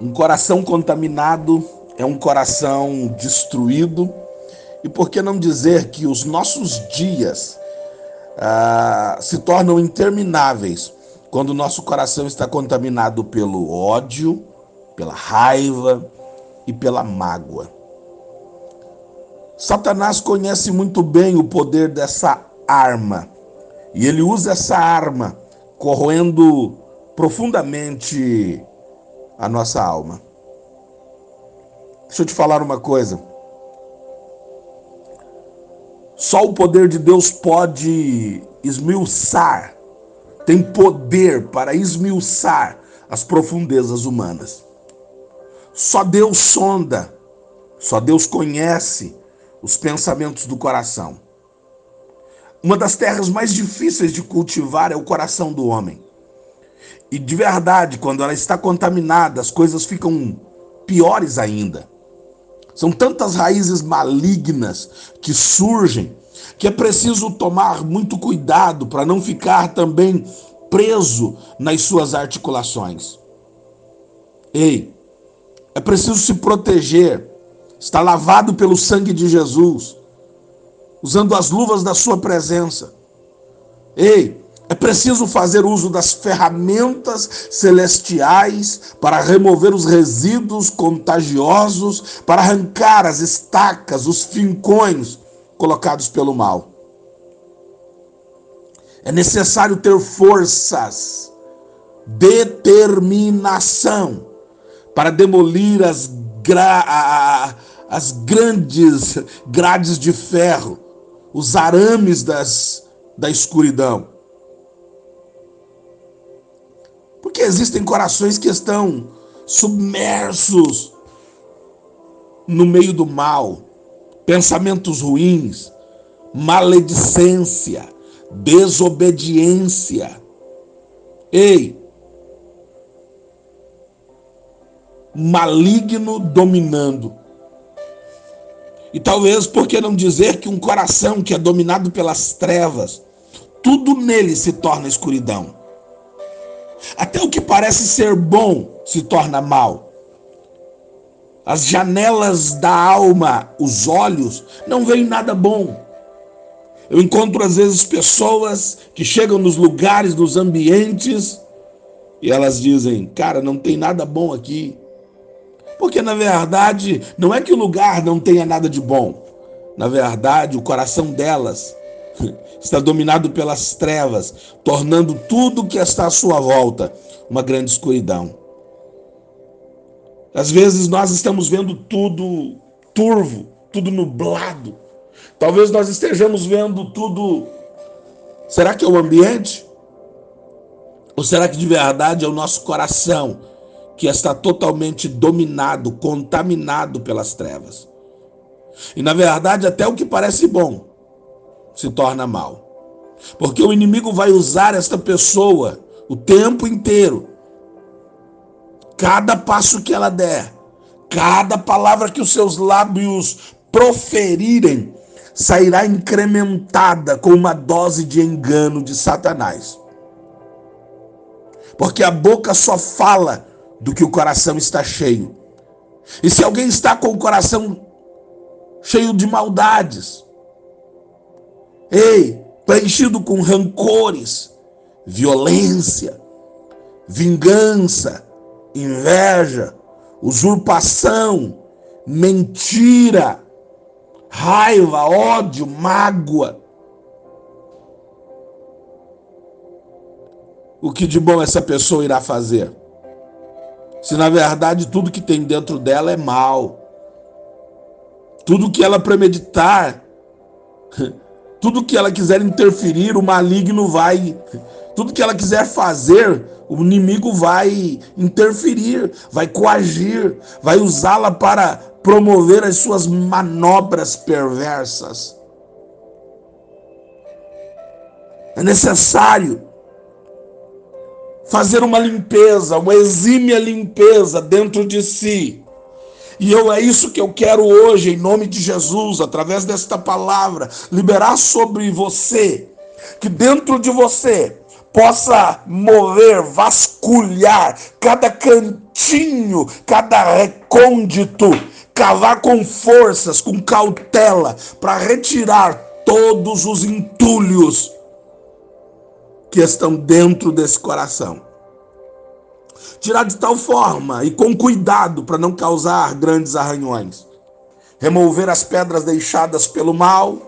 Um coração contaminado é um coração destruído. E por que não dizer que os nossos dias ah, se tornam intermináveis quando o nosso coração está contaminado pelo ódio, pela raiva e pela mágoa? Satanás conhece muito bem o poder dessa arma e ele usa essa arma corroendo profundamente a nossa alma. Deixa eu te falar uma coisa. Só o poder de Deus pode esmiuçar, tem poder para esmiuçar as profundezas humanas. Só Deus sonda, só Deus conhece os pensamentos do coração. Uma das terras mais difíceis de cultivar é o coração do homem. E de verdade, quando ela está contaminada, as coisas ficam piores ainda. São tantas raízes malignas que surgem que é preciso tomar muito cuidado para não ficar também preso nas suas articulações. Ei, é preciso se proteger, estar lavado pelo sangue de Jesus, usando as luvas da sua presença. Ei, é preciso fazer uso das ferramentas celestiais para remover os resíduos contagiosos, para arrancar as estacas, os fincões colocados pelo mal. É necessário ter forças, determinação para demolir as, gra... as grandes grades de ferro, os arames das... da escuridão Porque existem corações que estão submersos no meio do mal, pensamentos ruins, maledicência, desobediência. Ei, maligno dominando. E talvez, por que não dizer que um coração que é dominado pelas trevas, tudo nele se torna escuridão. Até o que parece ser bom se torna mal. As janelas da alma, os olhos, não veem nada bom. Eu encontro às vezes pessoas que chegam nos lugares, nos ambientes, e elas dizem: Cara, não tem nada bom aqui. Porque na verdade, não é que o lugar não tenha nada de bom. Na verdade, o coração delas está dominado pelas trevas, tornando tudo que está à sua volta uma grande escuridão. Às vezes nós estamos vendo tudo turvo, tudo nublado. Talvez nós estejamos vendo tudo. Será que é o ambiente? Ou será que de verdade é o nosso coração que está totalmente dominado, contaminado pelas trevas? E na verdade, até o que parece bom se torna mal. Porque o inimigo vai usar esta pessoa o tempo inteiro. Cada passo que ela der, cada palavra que os seus lábios proferirem, sairá incrementada com uma dose de engano de Satanás. Porque a boca só fala do que o coração está cheio. E se alguém está com o coração cheio de maldades, Ei, preenchido com rancores, violência, vingança, inveja, usurpação, mentira, raiva, ódio, mágoa. O que de bom essa pessoa irá fazer? Se na verdade tudo que tem dentro dela é mal, tudo que ela premeditar Tudo que ela quiser interferir, o maligno vai. Tudo que ela quiser fazer, o inimigo vai interferir, vai coagir, vai usá-la para promover as suas manobras perversas. É necessário fazer uma limpeza, uma exímia limpeza dentro de si e eu é isso que eu quero hoje, em nome de Jesus, através desta palavra, liberar sobre você, que dentro de você possa mover, vasculhar cada cantinho, cada recôndito, cavar com forças, com cautela, para retirar todos os entulhos que estão dentro desse coração. Tirar de tal forma e com cuidado para não causar grandes arranhões. Remover as pedras deixadas pelo mal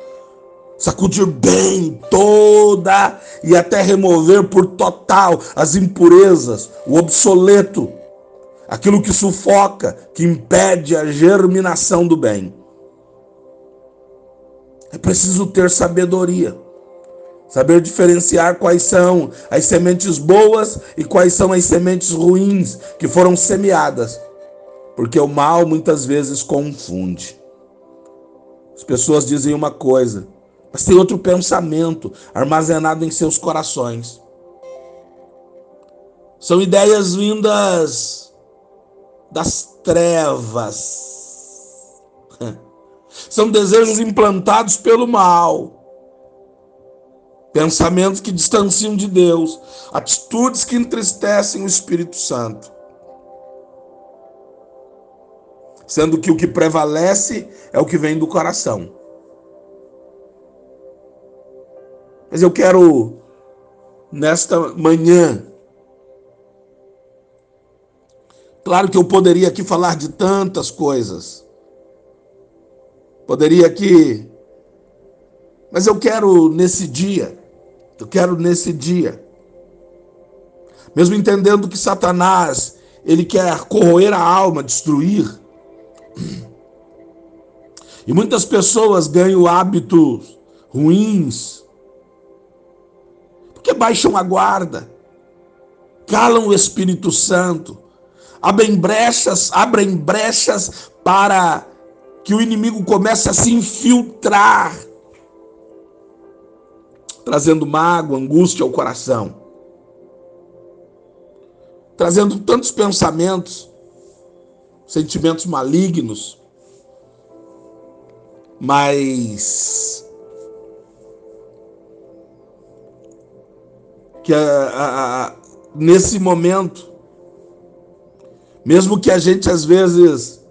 sacudir bem toda e até remover por total as impurezas, o obsoleto, aquilo que sufoca, que impede a germinação do bem. É preciso ter sabedoria, saber diferenciar quais são as sementes boas e quais são as sementes ruins que foram semeadas, porque o mal muitas vezes confunde. As pessoas dizem uma coisa, mas tem outro pensamento armazenado em seus corações. São ideias vindas das trevas. São desejos implantados pelo mal. Pensamentos que distanciam de Deus, atitudes que entristecem o Espírito Santo. Sendo que o que prevalece é o que vem do coração. Mas eu quero, nesta manhã, claro que eu poderia aqui falar de tantas coisas, poderia aqui, mas eu quero nesse dia, eu quero nesse dia, mesmo entendendo que Satanás, ele quer corroer a alma, destruir, e muitas pessoas ganham hábitos ruins, porque baixam a guarda, calam o Espírito Santo, abrem brechas, abrem brechas para que o inimigo comece a se infiltrar, trazendo mágoa, angústia ao coração, trazendo tantos pensamentos, sentimentos malignos, mas que a, a, a, nesse momento, mesmo que a gente às vezes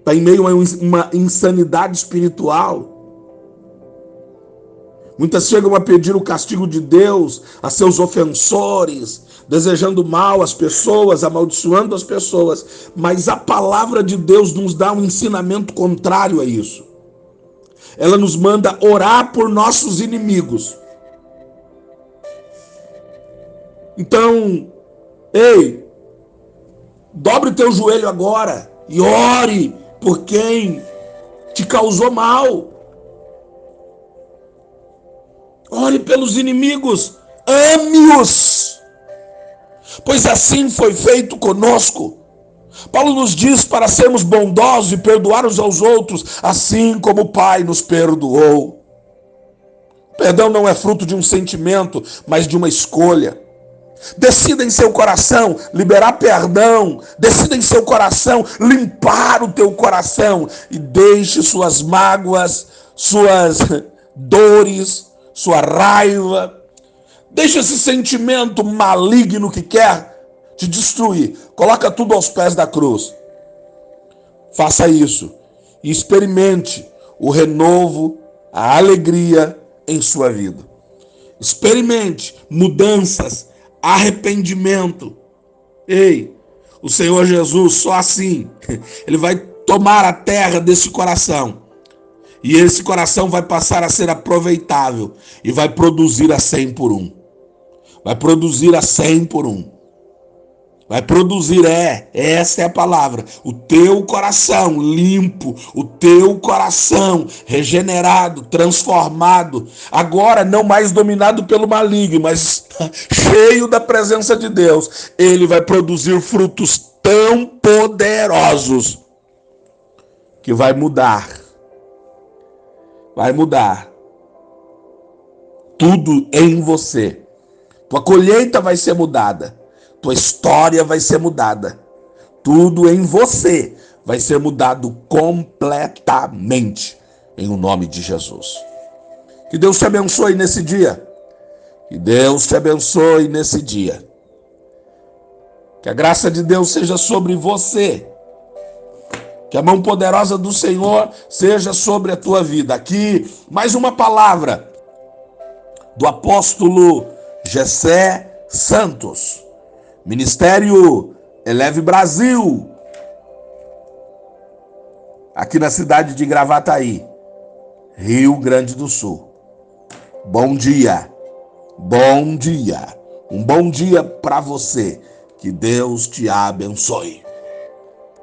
está em meio a uma insanidade espiritual, muitas chegam a pedir o castigo de Deus a seus ofensores, desejando mal às pessoas, amaldiçoando as pessoas, mas a palavra de Deus nos dá um ensinamento contrário a isso. Ela nos manda orar por nossos inimigos Então, ei, dobre teu joelho agora e ore por quem te causou mal. Ore pelos inimigos, ame-os, pois assim foi feito conosco. Paulo nos diz para sermos bondosos e perdoar uns aos outros, assim como o Pai nos perdoou. Perdão não é fruto de um sentimento, mas de uma escolha. Decida em seu coração liberar perdão. Decida em seu coração limpar o teu coração e deixe suas mágoas, suas dores, sua raiva. Deixe esse sentimento maligno que quer te destruir. Coloca tudo aos pés da cruz. Faça isso e experimente o renovo, a alegria em sua vida. Experimente mudanças arrependimento. Ei, o Senhor Jesus, só assim, Ele vai tomar a terra desse coração. E esse coração vai passar a ser aproveitável e vai produzir a 100 por um. Vai produzir a 100 por um. Vai produzir, é, essa é a palavra. O teu coração limpo, o teu coração regenerado, transformado, agora não mais dominado pelo maligno, mas cheio da presença de Deus, ele vai produzir frutos tão poderosos que vai mudar. Vai mudar tudo em você. Tua colheita vai ser mudada tua história vai ser mudada. Tudo em você vai ser mudado completamente em o nome de Jesus. Que Deus te abençoe nesse dia. Que Deus te abençoe nesse dia. Que a graça de Deus seja sobre você. Que a mão poderosa do Senhor seja sobre a tua vida. Aqui, mais uma palavra do apóstolo Gessé Santos. Ministério Eleve Brasil. Aqui na cidade de Gravataí, Rio Grande do Sul. Bom dia. Bom dia. Um bom dia para você. Que Deus te abençoe.